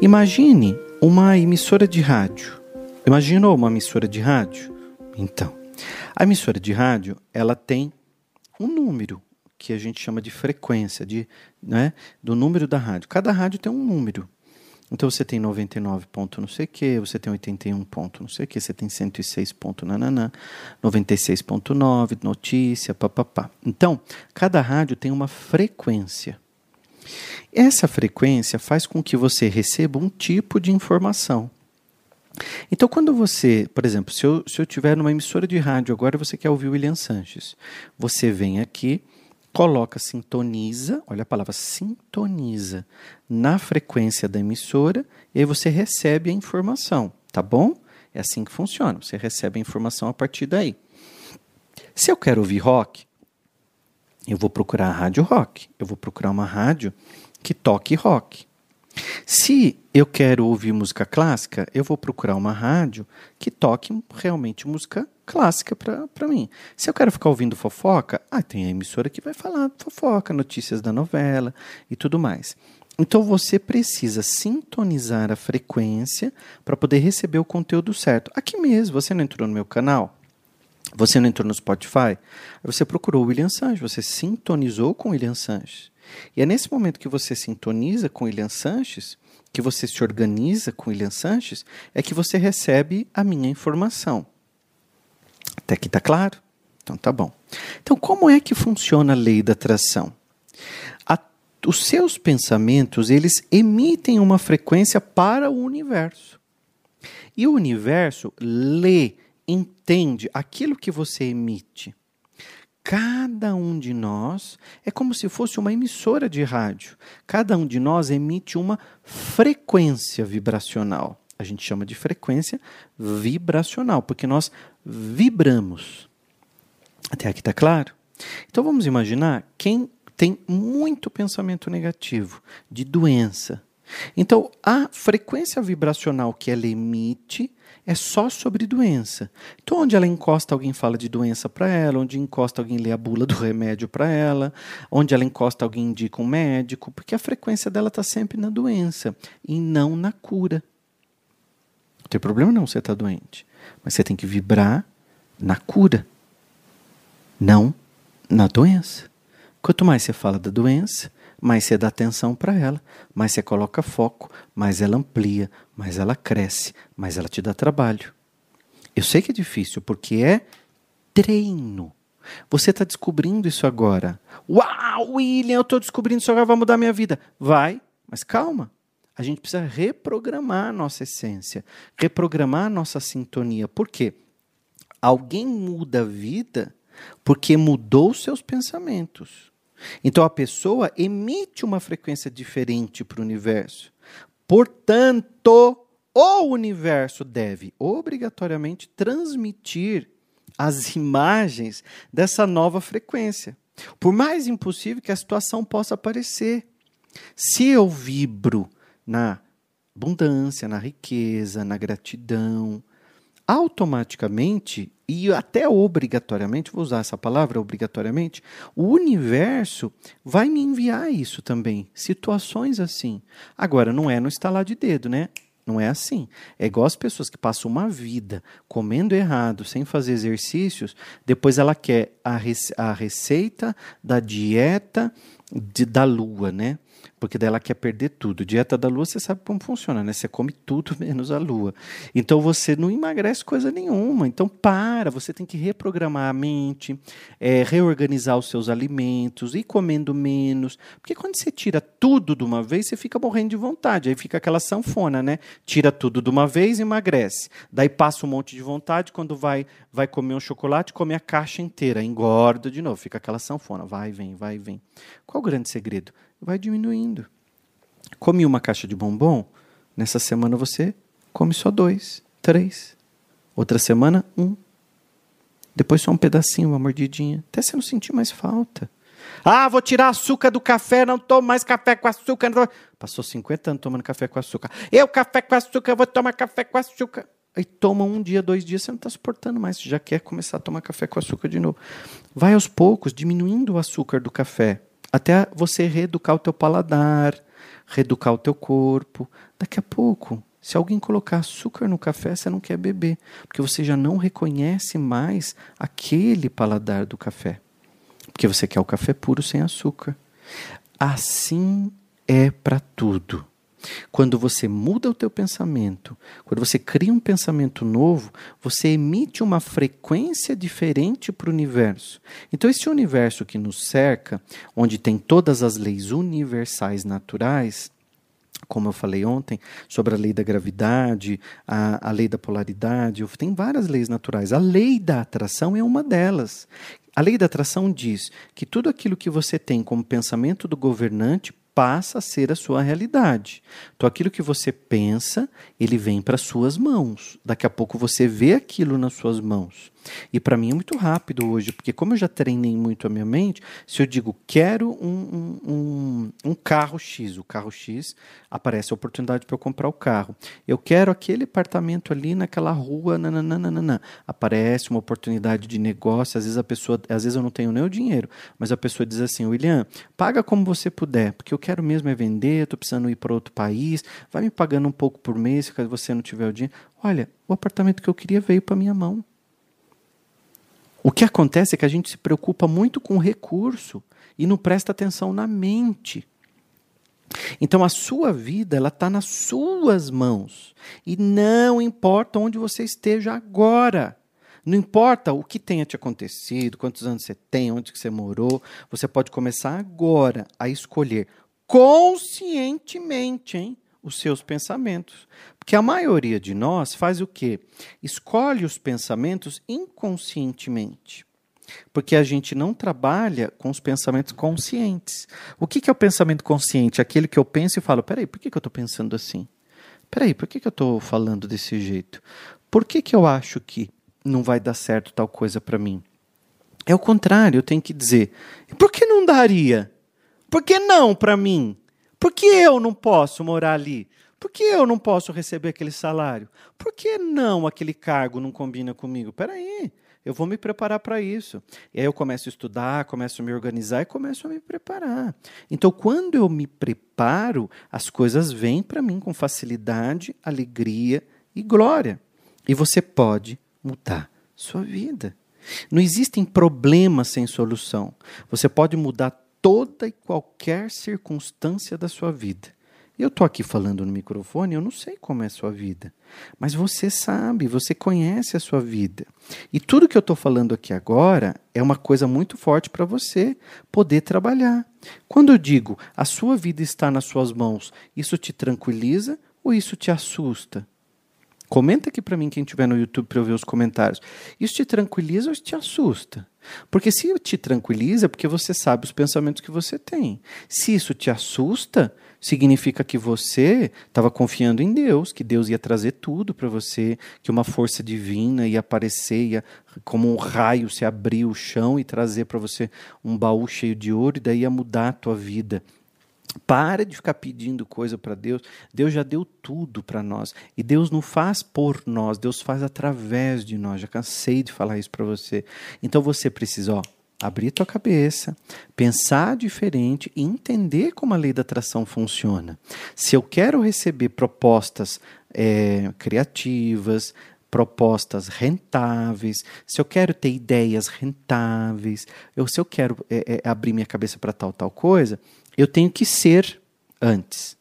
Imagine uma emissora de rádio. Imaginou uma emissora de rádio? Então, a emissora de rádio, ela tem um número que a gente chama de frequência, de, né, do número da rádio. Cada rádio tem um número. Então você tem 99 ponto não sei o que, você tem 81 ponto não sei o que, você tem 106 ponto nananã, 96.9, notícia, papapá. Então, cada rádio tem uma frequência. Essa frequência faz com que você receba um tipo de informação. Então, quando você, por exemplo, se eu, eu tiver numa emissora de rádio agora você quer ouvir o William Sanches, você vem aqui, coloca sintoniza, olha a palavra sintoniza, na frequência da emissora e aí você recebe a informação, tá bom? É assim que funciona, você recebe a informação a partir daí. Se eu quero ouvir rock, eu vou procurar a rádio rock, eu vou procurar uma rádio que toque rock. Se eu quero ouvir música clássica, eu vou procurar uma rádio que toque realmente música clássica para mim. Se eu quero ficar ouvindo fofoca, ah, tem a emissora que vai falar fofoca, notícias da novela e tudo mais. Então você precisa sintonizar a frequência para poder receber o conteúdo certo. Aqui mesmo, você não entrou no meu canal? Você não entrou no Spotify? Você procurou o William Sanches, você sintonizou com o William Sanches. E é nesse momento que você sintoniza com William Sanches, que você se organiza com William Sanches, é que você recebe a minha informação. Até aqui está claro? Então tá bom. Então, como é que funciona a lei da atração? A, os seus pensamentos, eles emitem uma frequência para o universo. E o universo lê, entende aquilo que você emite. Cada um de nós é como se fosse uma emissora de rádio. Cada um de nós emite uma frequência vibracional. A gente chama de frequência vibracional, porque nós vibramos. Até aqui está claro? Então vamos imaginar quem tem muito pensamento negativo, de doença. Então a frequência vibracional que ela emite é só sobre doença. Então, onde ela encosta, alguém fala de doença para ela, onde encosta, alguém lê a bula do remédio para ela, onde ela encosta, alguém indica um médico, porque a frequência dela está sempre na doença e não na cura. Não tem problema não você estar tá doente, mas você tem que vibrar na cura, não na doença. Quanto mais você fala da doença, mais você dá atenção para ela, mais você coloca foco, mais ela amplia, mais ela cresce, mais ela te dá trabalho. Eu sei que é difícil, porque é treino. Você está descobrindo isso agora. Uau, William, eu estou descobrindo isso agora, vai mudar minha vida. Vai, mas calma. A gente precisa reprogramar a nossa essência, reprogramar a nossa sintonia. Por quê? Alguém muda a vida porque mudou seus pensamentos. Então a pessoa emite uma frequência diferente para o universo. Portanto, o universo deve obrigatoriamente transmitir as imagens dessa nova frequência. Por mais impossível que a situação possa parecer. Se eu vibro na abundância, na riqueza, na gratidão, automaticamente e até obrigatoriamente, vou usar essa palavra obrigatoriamente, o universo vai me enviar isso também, situações assim. Agora, não é no estalar de dedo, né? Não é assim. É igual as pessoas que passam uma vida comendo errado, sem fazer exercícios, depois ela quer a, rece a receita da dieta de, da lua, né? Porque daí ela quer perder tudo. Dieta da lua, você sabe como funciona, né? Você come tudo menos a lua. Então você não emagrece coisa nenhuma. Então para, você tem que reprogramar a mente, é, reorganizar os seus alimentos, ir comendo menos. Porque quando você tira tudo de uma vez, você fica morrendo de vontade. Aí fica aquela sanfona, né? Tira tudo de uma vez emagrece. Daí passa um monte de vontade, quando vai, vai comer um chocolate, come a caixa inteira, engorda de novo. Fica aquela sanfona, vai, vem, vai, vem. Qual o grande segredo? Vai diminuindo. Come uma caixa de bombom, nessa semana você come só dois, três. Outra semana, um. Depois só um pedacinho, uma mordidinha. Até você não sentir mais falta. Ah, vou tirar açúcar do café, não tomo mais café com açúcar. Passou 50 anos tomando café com açúcar. Eu, café com açúcar, vou tomar café com açúcar. Aí toma um dia, dois dias, você não está suportando mais, você já quer começar a tomar café com açúcar de novo. Vai aos poucos, diminuindo o açúcar do café até você reeducar o teu paladar, reeducar o teu corpo. Daqui a pouco, se alguém colocar açúcar no café, você não quer beber, porque você já não reconhece mais aquele paladar do café. Porque você quer o café puro sem açúcar. Assim é para tudo. Quando você muda o teu pensamento, quando você cria um pensamento novo, você emite uma frequência diferente para o universo. Então, esse universo que nos cerca, onde tem todas as leis universais naturais, como eu falei ontem, sobre a lei da gravidade, a, a lei da polaridade, tem várias leis naturais. A lei da atração é uma delas. A lei da atração diz que tudo aquilo que você tem como pensamento do governante passa a ser a sua realidade. Então aquilo que você pensa, ele vem para suas mãos. Daqui a pouco você vê aquilo nas suas mãos. E para mim é muito rápido hoje, porque como eu já treinei muito a minha mente, se eu digo quero um, um, um, carro X, o carro X, aparece a oportunidade para eu comprar o carro. Eu quero aquele apartamento ali naquela rua, nananana, aparece uma oportunidade de negócio. Às vezes a pessoa, às vezes eu não tenho nem o dinheiro, mas a pessoa diz assim: William, paga como você puder, porque eu quero mesmo é vender, estou precisando ir para outro país, vai me pagando um pouco por mês, caso você não tiver o dinheiro. Olha, o apartamento que eu queria veio para minha mão. O que acontece é que a gente se preocupa muito com o recurso e não presta atenção na mente. Então a sua vida ela está nas suas mãos e não importa onde você esteja agora. Não importa o que tenha te acontecido, quantos anos você tem, onde que você morou, você pode começar agora a escolher conscientemente, hein? os seus pensamentos. Porque a maioria de nós faz o quê? Escolhe os pensamentos inconscientemente. Porque a gente não trabalha com os pensamentos conscientes. O que, é o pensamento consciente? Aquele que eu penso e falo: peraí, por que, que eu estou pensando assim? Peraí, por que, que eu estou falando desse jeito? Por que, que eu acho que não vai dar certo tal coisa para mim? É o contrário, eu tenho que dizer: por que não daria? Por que não para mim? Por que eu não posso morar ali? Por que eu não posso receber aquele salário? Por que não aquele cargo não combina comigo? Peraí, eu vou me preparar para isso. E aí eu começo a estudar, começo a me organizar e começo a me preparar. Então, quando eu me preparo, as coisas vêm para mim com facilidade, alegria e glória. E você pode mudar sua vida. Não existem problemas sem solução. Você pode mudar toda e qualquer circunstância da sua vida. Eu estou aqui falando no microfone, eu não sei como é a sua vida, mas você sabe, você conhece a sua vida. E tudo que eu estou falando aqui agora é uma coisa muito forte para você poder trabalhar. Quando eu digo a sua vida está nas suas mãos, isso te tranquiliza ou isso te assusta? Comenta aqui para mim quem estiver no YouTube para eu ver os comentários. Isso te tranquiliza ou te assusta? Porque se te tranquiliza, é porque você sabe os pensamentos que você tem. Se isso te assusta, significa que você estava confiando em Deus, que Deus ia trazer tudo para você, que uma força divina ia aparecer, ia como um raio se abrir o chão e trazer para você um baú cheio de ouro e daí ia mudar a tua vida. Para de ficar pedindo coisa para Deus. Deus já deu tudo para nós. E Deus não faz por nós, Deus faz através de nós. Já cansei de falar isso para você. Então você precisa, ó, abrir tua cabeça, pensar diferente e entender como a lei da atração funciona. Se eu quero receber propostas é, criativas, propostas rentáveis, se eu quero ter ideias rentáveis, ou se eu quero é, é, abrir minha cabeça para tal tal coisa, eu tenho que ser antes.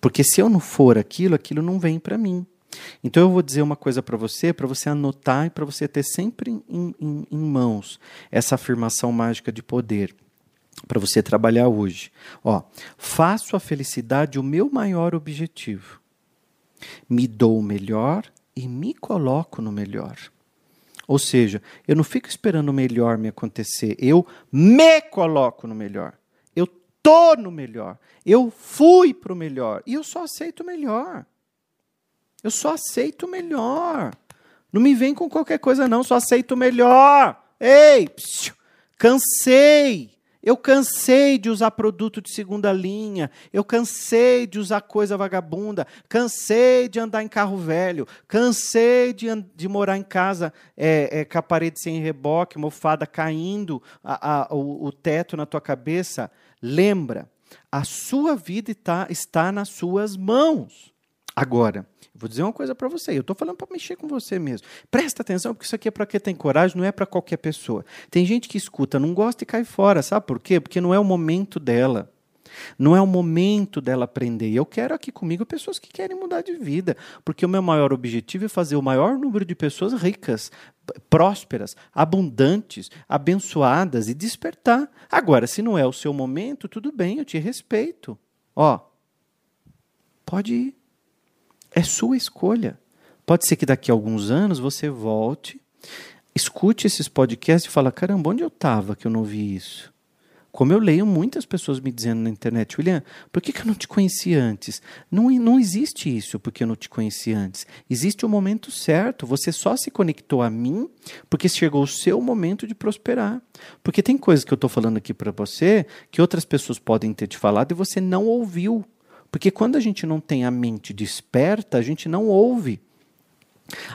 Porque se eu não for aquilo, aquilo não vem para mim. Então eu vou dizer uma coisa para você, para você anotar e para você ter sempre em, em, em mãos essa afirmação mágica de poder para você trabalhar hoje. Ó, faço a felicidade o meu maior objetivo. Me dou o melhor e me coloco no melhor. Ou seja, eu não fico esperando o melhor me acontecer, eu me coloco no melhor tô no melhor. Eu fui para o melhor. E eu só aceito o melhor. Eu só aceito o melhor. Não me vem com qualquer coisa, não. Só aceito o melhor. Ei, psiu, cansei. Eu cansei de usar produto de segunda linha, eu cansei de usar coisa vagabunda, cansei de andar em carro velho, cansei de, de morar em casa é, é, com a parede sem reboque, mofada caindo, a, a, o, o teto na tua cabeça. Lembra, a sua vida está, está nas suas mãos. Agora, vou dizer uma coisa para você. Eu estou falando para mexer com você mesmo. Presta atenção, porque isso aqui é para quem tem coragem, não é para qualquer pessoa. Tem gente que escuta, não gosta e cai fora. Sabe por quê? Porque não é o momento dela. Não é o momento dela aprender. Eu quero aqui comigo pessoas que querem mudar de vida, porque o meu maior objetivo é fazer o maior número de pessoas ricas, prósperas, abundantes, abençoadas e despertar. Agora, se não é o seu momento, tudo bem, eu te respeito. Ó, pode ir. É sua escolha. Pode ser que daqui a alguns anos você volte, escute esses podcasts e fala: caramba, onde eu estava que eu não vi isso? Como eu leio muitas pessoas me dizendo na internet, William, por que, que eu não te conheci antes? Não, não existe isso porque eu não te conheci antes. Existe o um momento certo. Você só se conectou a mim porque chegou o seu momento de prosperar. Porque tem coisas que eu estou falando aqui para você que outras pessoas podem ter te falado e você não ouviu. Porque quando a gente não tem a mente desperta, a gente não ouve.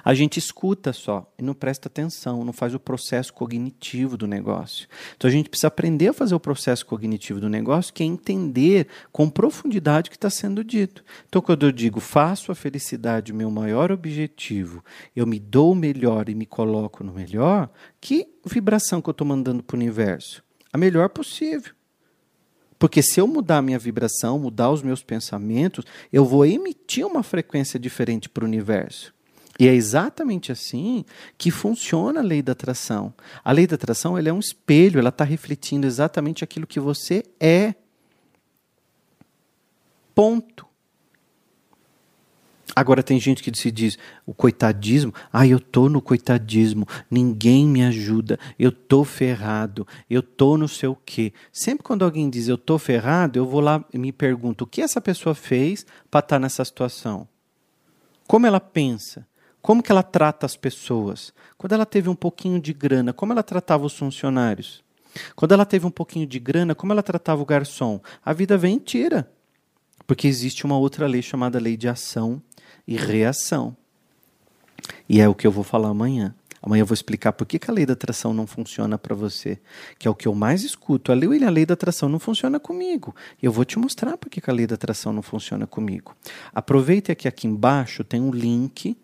A gente escuta só e não presta atenção, não faz o processo cognitivo do negócio. Então a gente precisa aprender a fazer o processo cognitivo do negócio, que é entender com profundidade o que está sendo dito. Então, quando eu digo faço a felicidade meu maior objetivo, eu me dou o melhor e me coloco no melhor, que vibração que eu estou mandando para o universo? A melhor possível. Porque se eu mudar a minha vibração, mudar os meus pensamentos, eu vou emitir uma frequência diferente para o universo. E é exatamente assim que funciona a lei da atração. A lei da atração ela é um espelho, ela está refletindo exatamente aquilo que você é. Ponto. Agora tem gente que se diz o coitadismo, ah, eu tô no coitadismo, ninguém me ajuda, eu tô ferrado, eu tô no sei o quê. Sempre quando alguém diz eu tô ferrado, eu vou lá e me pergunto o que essa pessoa fez para estar tá nessa situação. Como ela pensa? Como que ela trata as pessoas? Quando ela teve um pouquinho de grana, como ela tratava os funcionários? Quando ela teve um pouquinho de grana, como ela tratava o garçom? A vida vem e tira. Porque existe uma outra lei chamada lei de ação e reação. E é o que eu vou falar amanhã. Amanhã eu vou explicar por que, que a lei da atração não funciona para você, que é o que eu mais escuto. A lei, a lei da atração não funciona comigo. E eu vou te mostrar por que, que a lei da atração não funciona comigo. Aproveite que aqui embaixo tem um link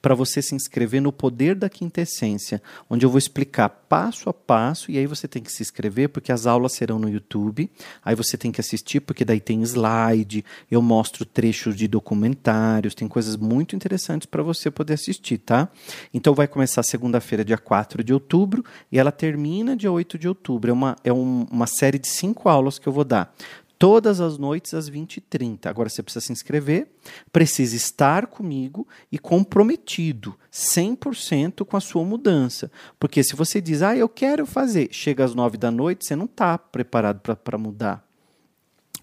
para você se inscrever no Poder da Quintessência, onde eu vou explicar passo a passo, e aí você tem que se inscrever, porque as aulas serão no YouTube. Aí você tem que assistir, porque daí tem slide, eu mostro trechos de documentários, tem coisas muito interessantes para você poder assistir, tá? Então vai começar a segunda segunda-feira, dia 4 de outubro, e ela termina dia 8 de outubro. É uma, é um, uma série de cinco aulas que eu vou dar. Todas as noites às 20h30. Agora você precisa se inscrever, precisa estar comigo e comprometido 100% com a sua mudança. Porque se você diz, ah, eu quero fazer, chega às 9 da noite, você não está preparado para mudar.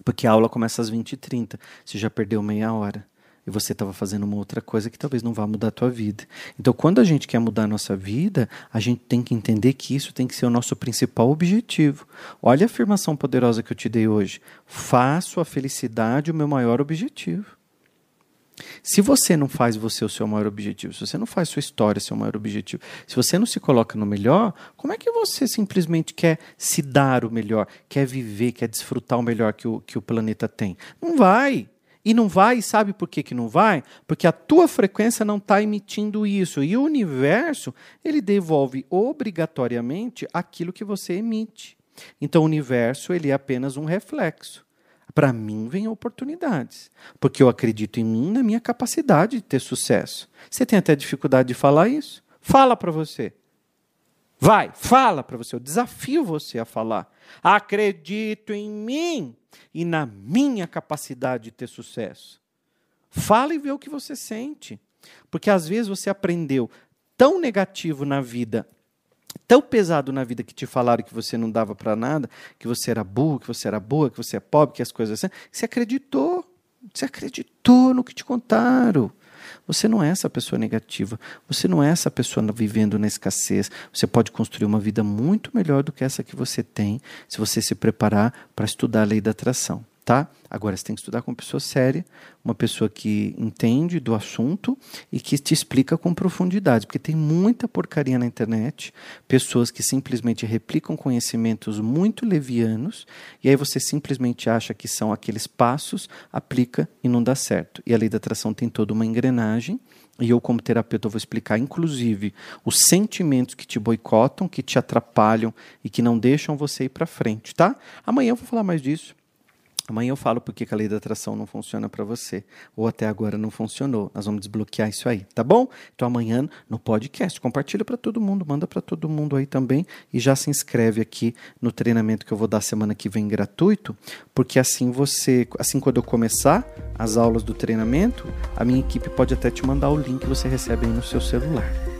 Porque a aula começa às 20h30. Você já perdeu meia hora e você estava fazendo uma outra coisa que talvez não vá mudar a tua vida. Então, quando a gente quer mudar a nossa vida, a gente tem que entender que isso tem que ser o nosso principal objetivo. Olha a afirmação poderosa que eu te dei hoje. Faço a felicidade o meu maior objetivo. Se você não faz você o seu maior objetivo, se você não faz sua história o seu maior objetivo, se você não se coloca no melhor, como é que você simplesmente quer se dar o melhor, quer viver, quer desfrutar o melhor que o, que o planeta tem? Não vai. E não vai, sabe por que, que não vai? Porque a tua frequência não está emitindo isso. E o universo, ele devolve obrigatoriamente aquilo que você emite. Então o universo, ele é apenas um reflexo. Para mim vem oportunidades, porque eu acredito em mim, na minha capacidade de ter sucesso. Você tem até dificuldade de falar isso? Fala para você. Vai, fala para você. Eu desafio você a falar. Acredito em mim e na minha capacidade de ter sucesso. Fala e vê o que você sente. Porque às vezes você aprendeu tão negativo na vida, tão pesado na vida que te falaram que você não dava para nada, que você era burro, que você era boa, que você é pobre, que as coisas assim, você acreditou. Você acreditou no que te contaram. Você não é essa pessoa negativa. Você não é essa pessoa vivendo na escassez. Você pode construir uma vida muito melhor do que essa que você tem se você se preparar para estudar a lei da atração tá? Agora você tem que estudar com uma pessoa séria, uma pessoa que entende do assunto e que te explica com profundidade, porque tem muita porcaria na internet, pessoas que simplesmente replicam conhecimentos muito levianos e aí você simplesmente acha que são aqueles passos, aplica e não dá certo. E a lei da atração tem toda uma engrenagem e eu, como terapeuta, vou explicar, inclusive, os sentimentos que te boicotam, que te atrapalham e que não deixam você ir para frente, tá? Amanhã eu vou falar mais disso. Amanhã eu falo porque a lei da atração não funciona para você, ou até agora não funcionou. Nós vamos desbloquear isso aí, tá bom? Então amanhã no podcast, compartilha para todo mundo, manda para todo mundo aí também e já se inscreve aqui no treinamento que eu vou dar semana que vem gratuito, porque assim você, assim quando eu começar as aulas do treinamento, a minha equipe pode até te mandar o link que você recebe aí no seu celular.